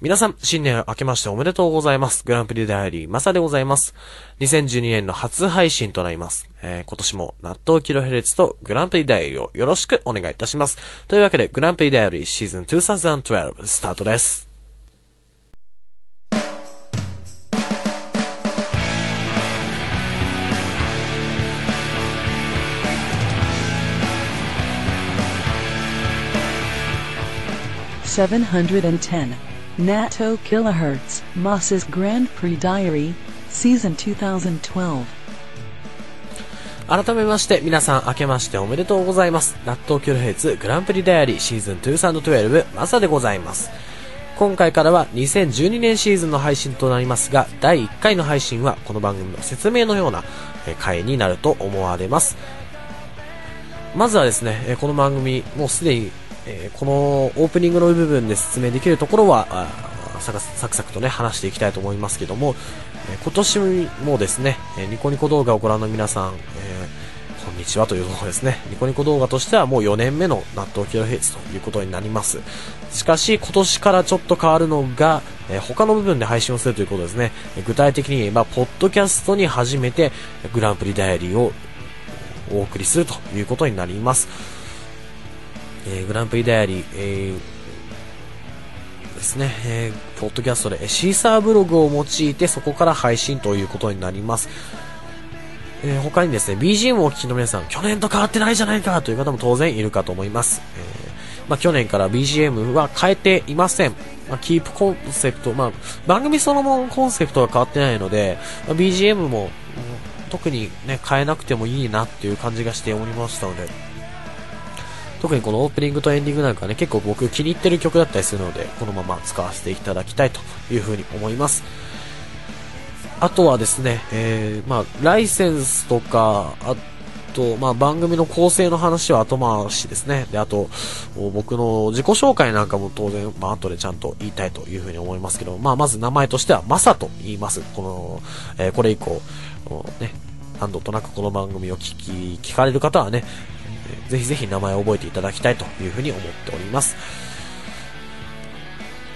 皆さん、新年明けましておめでとうございます。グランプリダイアリー、マサでございます。2012年の初配信となります。えー、今年も納豆キロヘルツとグランプリダイアリーをよろしくお願いいたします。というわけで、グランプリダイアリーシーズン2012スタートです。710. Nato kilohertz. Moss's Grand Prix Diary, Season 2012. 改めまして、皆さん明けましておめでとうございます。納豆キロヘルツグランプリダイアリーシーズン2012マサでございます。今回からは2012年シーズンの配信となりますが、第1回の配信はこの番組の説明のような回になると思われます。まずはですね、この番組、もうすでに、えーこのオープニングの部分で説明できるところは、サクサクとね、話していきたいと思いますけども、えー今年もですね、えニコニコ動画をご覧の皆さん、えーこんにちはというところですね。ニコニコ動画としてはもう4年目の納豆キロヘイツということになります。しかし、今年からちょっと変わるのが、え他の部分で配信をするということですね。え具体的に言えば、ポッドキャストに初めてグランプリダイアリーをお送りするということになります。えーグランプリダイアリー、えーですね、えーポッドキャストでシーサーブログを用いてそこから配信ということになります。えー他にですね、BGM をお聞きの皆さん、去年と変わってないじゃないかという方も当然いるかと思います。えーまあ、去年から BGM は変えていません。まあ、キープコンセプト、まあ、番組そのものコンセプトが変わってないので、まあ BGM も、特にね、変えなくてもいいなっていう感じがしておりましたので、特にこのオープニングとエンディングなんかね、結構僕気に入ってる曲だったりするので、このまま使わせていただきたいというふうに思います。あとはですね、えー、まあ、ライセンスとか、あと、まあ、番組の構成の話は後回しですね。で、あと、僕の自己紹介なんかも当然、まあ、後でちゃんと言いたいというふうに思いますけど、まあ、まず名前としては、マサと言います。この、えーこれ以降、ね、何度となくこの番組を聞き、聞かれる方はね、ぜひぜひ名前を覚えていただきたいというふうに思っております。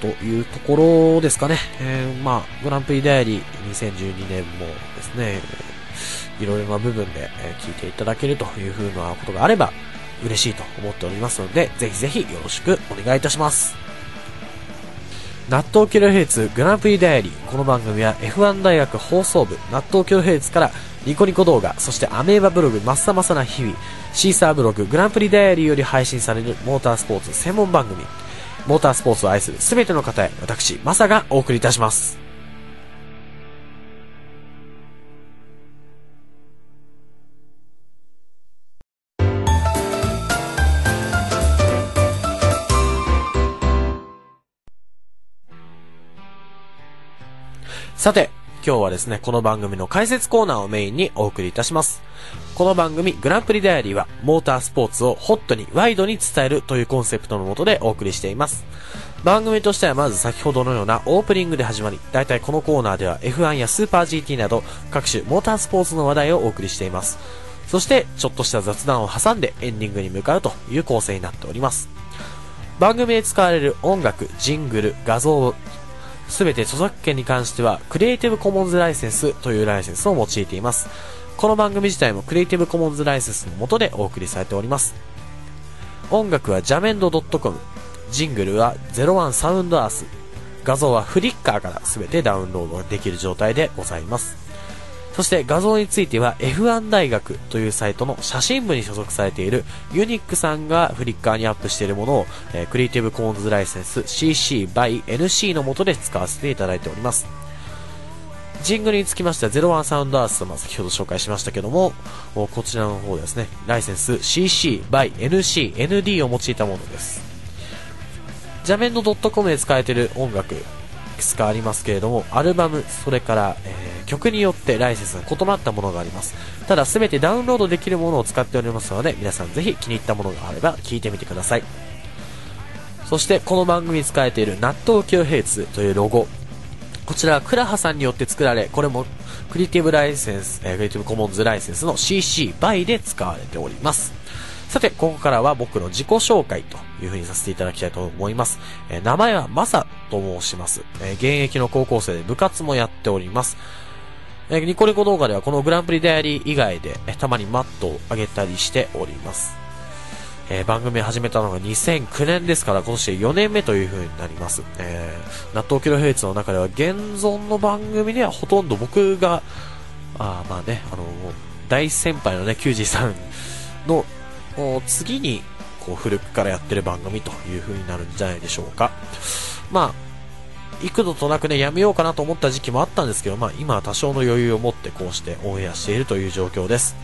というところですかね。えーまあ、グランプリダイアリー2012年もですね、いろいろな部分で、聞いていただけるというふうなことがあれば嬉しいと思っておりますので、ぜひぜひよろしくお願いいたします。納豆キロヘイツグランプリダイアリー。この番組は F1 大学放送部納豆キロヘイツからニコニコ動画、そしてアメーバブログマッサマサな日々、シーサーブロググランプリダイアリーより配信されるモータースポーツ専門番組。モータースポーツを愛する全ての方へ、私、マサがお送りいたします。さて、今日はですね、この番組の解説コーナーをメインにお送りいたします。この番組、グランプリダイアリーは、モータースポーツをホットに、ワイドに伝えるというコンセプトのもとでお送りしています。番組としてはまず先ほどのようなオープニングで始まり、だいたいこのコーナーでは F1 やスーパー GT など各種モータースポーツの話題をお送りしています。そして、ちょっとした雑談を挟んでエンディングに向かうという構成になっております。番組で使われる音楽、ジングル、画像、すべて著作権に関しては、クリエイティブコモンズライセンスというライセンスを用いています。この番組自体もクリエイティブコモンズライセンスの下でお送りされております。音楽はジャメンド .com、ジングルは01サウンドアース、画像はフリッカーからすべてダウンロードできる状態でございます。そして画像については F1 大学というサイトの写真部に所属されているユニックさんがフリッカーにアップしているものを、えークリエイティブコモンズライセンス CC by NC の下で使わせていただいております。ジングルにつきましては01サウンドアースとま先ほど紹介しましたけども、こちらの方ですね、ライセンス CC by NC ND を用いたものです。ジャメンド .com で使えている音楽、くつかありますけれども、アルバム、それから、えー曲によってライセンスが異なったものがあります。ただ、すべてダウンロードできるものを使っておりますので、皆さんぜひ気に入ったものがあれば聞いてみてください。そして、この番組に使えている納豆キロヘイツというロゴ。こちらはクラハさんによって作られ、これもクリエイティブライセンス、えクリエイティブコモンズライセンスの CC by で使われております。さて、ここからは僕の自己紹介という風にさせていただきたいと思います。えー名前はマサと申します。えー現役の高校生で部活もやっております。えーニコニコ動画ではこのグランプリダイアリー以外で、えーたまにマットを上げたりしております。えー番組始めたのが2009年ですから今年で4年目という風になります。えー、納豆キロヘイツの中では現存の番組ではほとんど僕が、あまあね、あの大先輩のね、キュージさんの次にこう古くからやってる番組という風になるんじゃないでしょうか。まあ、幾度となくね、やめようかなと思った時期もあったんですけど、まあ今は多少の余裕を持ってこうしてオンエアしているという状況です。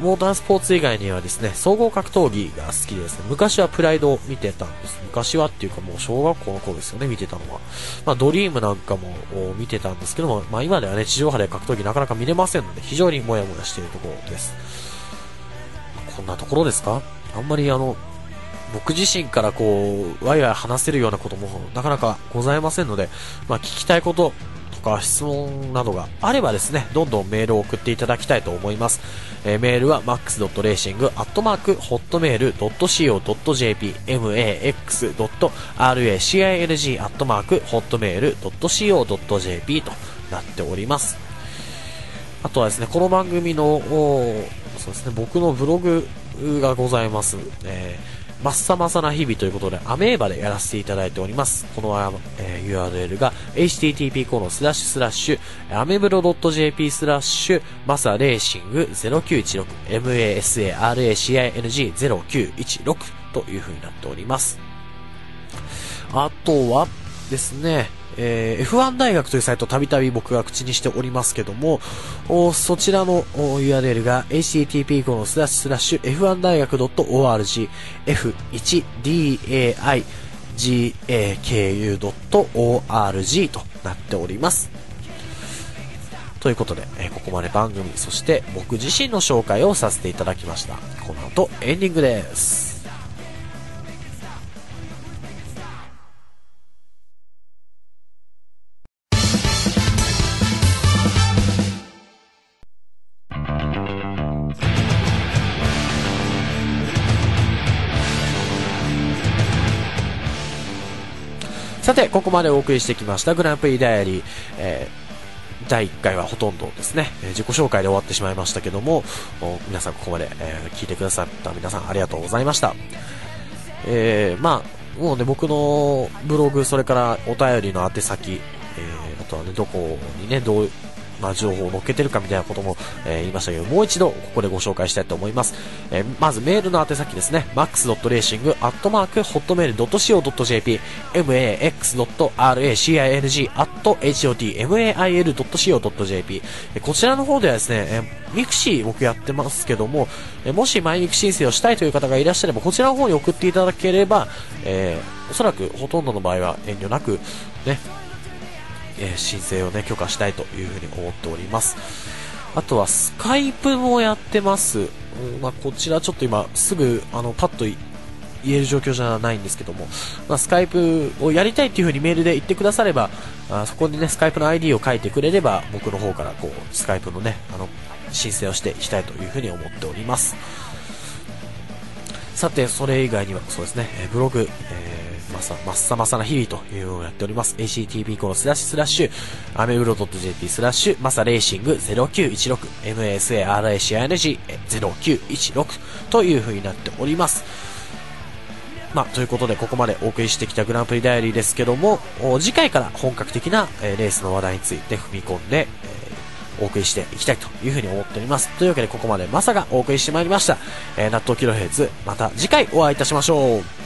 モータースポーツ以外にはですね、総合格闘技が好きでですね、昔はプライドを見てたんです。昔はっていうかもう小学校の頃ですよね、見てたのは。まあドリームなんかも見てたんですけども、まあ今ではね、地上波で格闘技なかなか見れませんので、非常にモヤモヤしているところです。こんなところですか？あんまりあの、僕自身からこう、ワイワイ話せるようなこともなかなかございませんので、まあ聞きたいこととか質問などがあればですね、どんどんメールを送っていただきたいと思います。えーメールは max.racing.hotmail.co.jp max.racing.hotmail.co.jp となっております。あとはですね、この番組の、そうですね、僕のブログがございます。えーまっさまさな日々ということで、アメーバでやらせていただいております。この、えー URL が、http コロンスラッシュスラッシュ、アメブロ .jp スラッシュ、マサレーシング0916、masaracing0916 という風になっております。あとはですね、えー F1 大学というサイトたびたび僕が口にしておりますけども、そちらの URL が http コロンスラッシュスラッシュ F1 大学 .org f1daigaku.org となっております。ということで、えーここまで番組、そして僕自身の紹介をさせていただきました。この後、エンディングです。さて、ここまでお送りしてきましたグランプリダイアリー、えー第1回はほとんどですね、えー自己紹介で終わってしまいましたけども、お皆さんここまで、えー聞いてくださった皆さんありがとうございました。えーまあ、もうね、僕のブログ、それからお便りの宛先、えーあとはね、どこにね、どう、まあ、情報を載っけてるかみたいなことも、えー言いましたけど、もう一度ここでご紹介したいと思います。えーまずメールの宛先ですね、max.racing.hotmail.co.jp max.racing.hotmail.co.jp えーこちらの方ではですね、えーミクシー僕やってますけども、えーもし前ミク申請をしたいという方がいらっしゃれば、こちらの方に送っていただければ、えーおそらくほとんどの場合は遠慮なく、ね、えー申請をね、許可したいというふうに思っております。あとはスカイプもやってます。うんまあ、こちらちょっと今すぐあのパッと言える状況じゃないんですけども、まあ、スカイプをやりたいっていうふうにメールで言ってくだされば、あそこにね、スカイプの ID を書いてくれれば、僕の方からこう、スカイプのね、あの、申請をしていきたいというふうに思っております。さて、それ以外には、そうですね、えブログ、えー、まさ、まっさまさな日々というのをやっております。HTTP コロスラッシュスラッシュ、アメブロドット .jp スラッシュ、マサレーシング0916、masaracing0916 という風になっております。まあ、ということで、ここまでお送りしてきたグランプリダイアリーですけども、次回から本格的な、えーレースの話題について踏み込んで、えーお送りしていきたいというふうに思っております。というわけで、ここまでマサがお送りしてまいりました。えー、納豆キロヘイズ、また次回お会いいたしましょう。